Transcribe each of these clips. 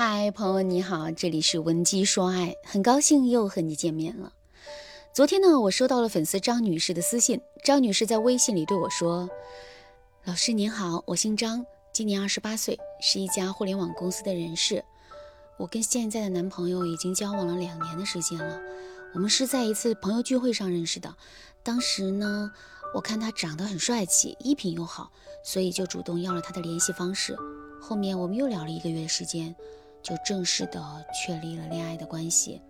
嗨，朋友你好，这里是文姬说爱，很高兴又和你见面了。昨天呢，我收到了粉丝张女士的私信，张女士在微信里对我说：“老师您好，我姓张，今年二十八岁，是一家互联网公司的人事。我跟现在的男朋友已经交往了两年的时间了，我们是在一次朋友聚会上认识的。当时呢，我看他长得很帅气，衣品又好，所以就主动要了他的联系方式。后面我们又聊了一个月的时间。”就正式的确立了恋爱的关系。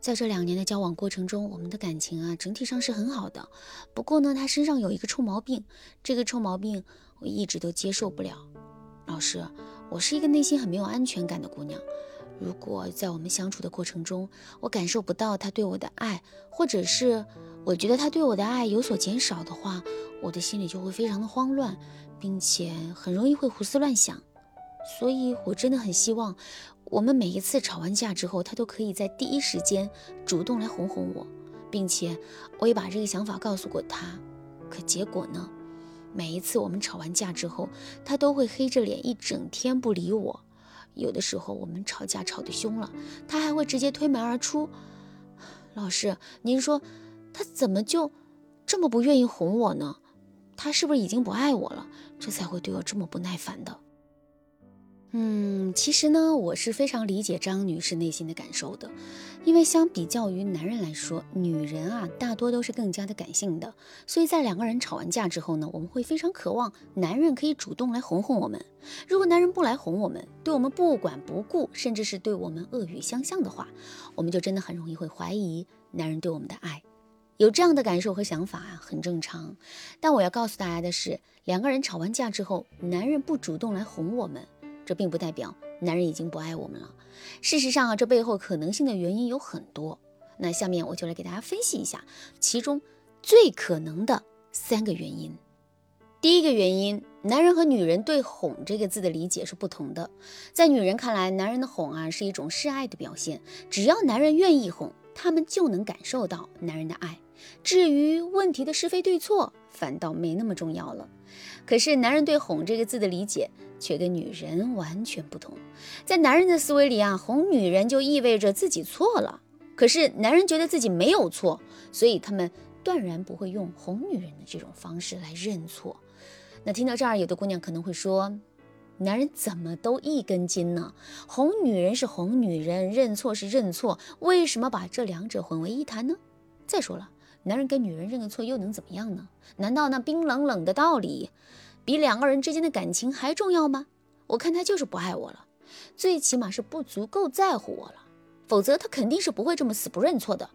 在这两年的交往过程中，我们的感情啊，整体上是很好的。不过呢，他身上有一个臭毛病，这个臭毛病我一直都接受不了。老师，我是一个内心很没有安全感的姑娘。如果在我们相处的过程中，我感受不到他对我的爱，或者是我觉得他对我的爱有所减少的话，我的心里就会非常的慌乱，并且很容易会胡思乱想。所以，我真的很希望，我们每一次吵完架之后，他都可以在第一时间主动来哄哄我，并且我也把这个想法告诉过他。可结果呢？每一次我们吵完架之后，他都会黑着脸一整天不理我。有的时候我们吵架吵得凶了，他还会直接推门而出。老师，您说他怎么就这么不愿意哄我呢？他是不是已经不爱我了？这才会对我这么不耐烦的？嗯，其实呢，我是非常理解张女士内心的感受的，因为相比较于男人来说，女人啊大多都是更加的感性的，所以在两个人吵完架之后呢，我们会非常渴望男人可以主动来哄哄我们。如果男人不来哄我们，对我们不管不顾，甚至是对我们恶语相向的话，我们就真的很容易会怀疑男人对我们的爱。有这样的感受和想法啊，很正常。但我要告诉大家的是，两个人吵完架之后，男人不主动来哄我们。这并不代表男人已经不爱我们了。事实上啊，这背后可能性的原因有很多。那下面我就来给大家分析一下其中最可能的三个原因。第一个原因，男人和女人对“哄”这个字的理解是不同的。在女人看来，男人的哄啊是一种示爱的表现，只要男人愿意哄，他们就能感受到男人的爱。至于问题的是非对错，反倒没那么重要了。可是，男人对“哄”这个字的理解却跟女人完全不同。在男人的思维里啊，哄女人就意味着自己错了。可是，男人觉得自己没有错，所以他们断然不会用哄女人的这种方式来认错。那听到这儿，有的姑娘可能会说：“男人怎么都一根筋呢？哄女人是哄女人，认错是认错，为什么把这两者混为一谈呢？”再说了。男人跟女人认个错又能怎么样呢？难道那冰冷冷的道理比两个人之间的感情还重要吗？我看他就是不爱我了，最起码是不足够在乎我了，否则他肯定是不会这么死不认错的。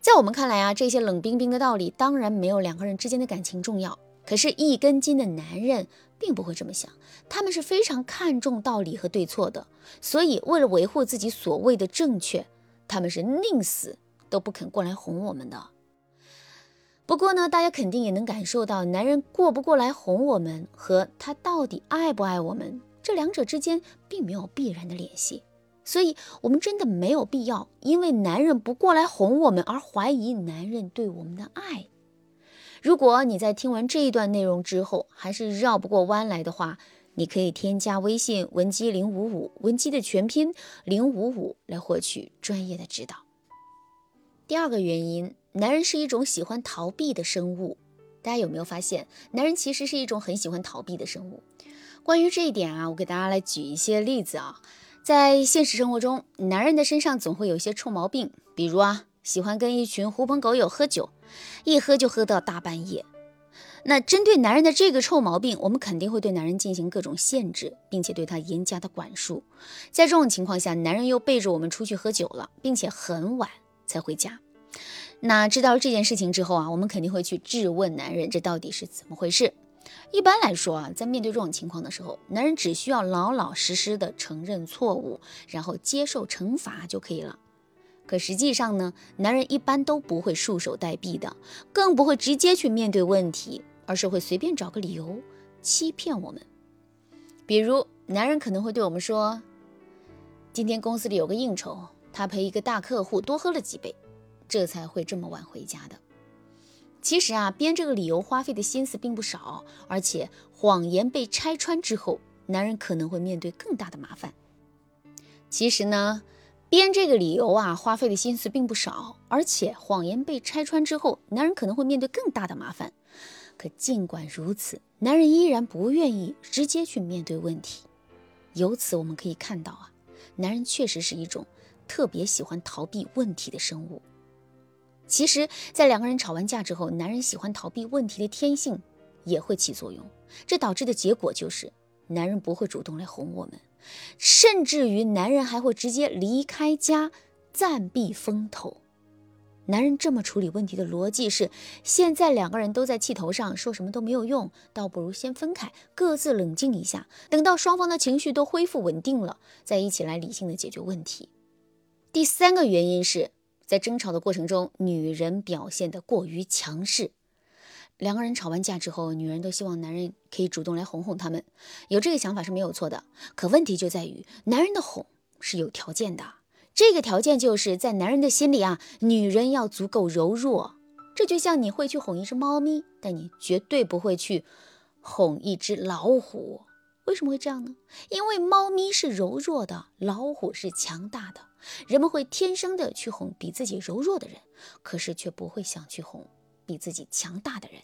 在我们看来啊，这些冷冰冰的道理当然没有两个人之间的感情重要。可是，一根筋的男人并不会这么想，他们是非常看重道理和对错的，所以为了维护自己所谓的正确，他们是宁死都不肯过来哄我们的。不过呢，大家肯定也能感受到，男人过不过来哄我们和他到底爱不爱我们，这两者之间并没有必然的联系。所以，我们真的没有必要因为男人不过来哄我们而怀疑男人对我们的爱。如果你在听完这一段内容之后还是绕不过弯来的话，你可以添加微信文姬零五五，文姬的全拼零五五来获取专业的指导。第二个原因。男人是一种喜欢逃避的生物，大家有没有发现，男人其实是一种很喜欢逃避的生物？关于这一点啊，我给大家来举一些例子啊。在现实生活中，男人的身上总会有一些臭毛病，比如啊，喜欢跟一群狐朋狗友喝酒，一喝就喝到大半夜。那针对男人的这个臭毛病，我们肯定会对男人进行各种限制，并且对他严加的管束。在这种情况下，男人又背着我们出去喝酒了，并且很晚才回家。那知道这件事情之后啊，我们肯定会去质问男人，这到底是怎么回事？一般来说啊，在面对这种情况的时候，男人只需要老老实实的承认错误，然后接受惩罚就可以了。可实际上呢，男人一般都不会束手待毙的，更不会直接去面对问题，而是会随便找个理由欺骗我们。比如，男人可能会对我们说：“今天公司里有个应酬，他陪一个大客户多喝了几杯。”这才会这么晚回家的。其实啊，编这个理由花费的心思并不少，而且谎言被拆穿之后，男人可能会面对更大的麻烦。其实呢，编这个理由啊，花费的心思并不少，而且谎言被拆穿之后，男人可能会面对更大的麻烦。可尽管如此，男人依然不愿意直接去面对问题。由此我们可以看到啊，男人确实是一种特别喜欢逃避问题的生物。其实，在两个人吵完架之后，男人喜欢逃避问题的天性也会起作用，这导致的结果就是，男人不会主动来哄我们，甚至于男人还会直接离开家，暂避风头。男人这么处理问题的逻辑是：现在两个人都在气头上，说什么都没有用，倒不如先分开，各自冷静一下，等到双方的情绪都恢复稳定了，再一起来理性的解决问题。第三个原因是在争吵的过程中，女人表现的过于强势。两个人吵完架之后，女人都希望男人可以主动来哄哄他们，有这个想法是没有错的。可问题就在于，男人的哄是有条件的。这个条件就是在男人的心里啊，女人要足够柔弱。这就像你会去哄一只猫咪，但你绝对不会去哄一只老虎。为什么会这样呢？因为猫咪是柔弱的，老虎是强大的。人们会天生的去哄比自己柔弱的人，可是却不会想去哄比自己强大的人。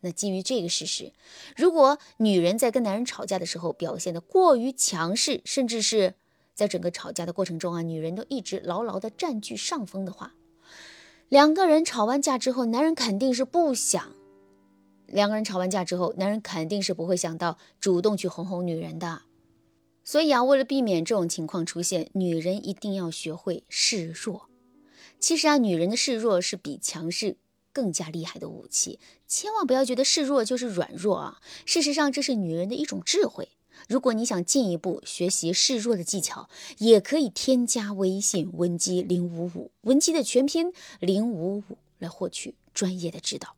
那基于这个事实，如果女人在跟男人吵架的时候表现的过于强势，甚至是在整个吵架的过程中啊，女人都一直牢牢的占据上风的话，两个人吵完架之后，男人肯定是不想。两个人吵完架之后，男人肯定是不会想到主动去哄哄女人的。所以啊，为了避免这种情况出现，女人一定要学会示弱。其实啊，女人的示弱是比强势更加厉害的武器，千万不要觉得示弱就是软弱啊。事实上，这是女人的一种智慧。如果你想进一步学习示弱的技巧，也可以添加微信文姬零五五，文姬的全拼零五五来获取专业的指导。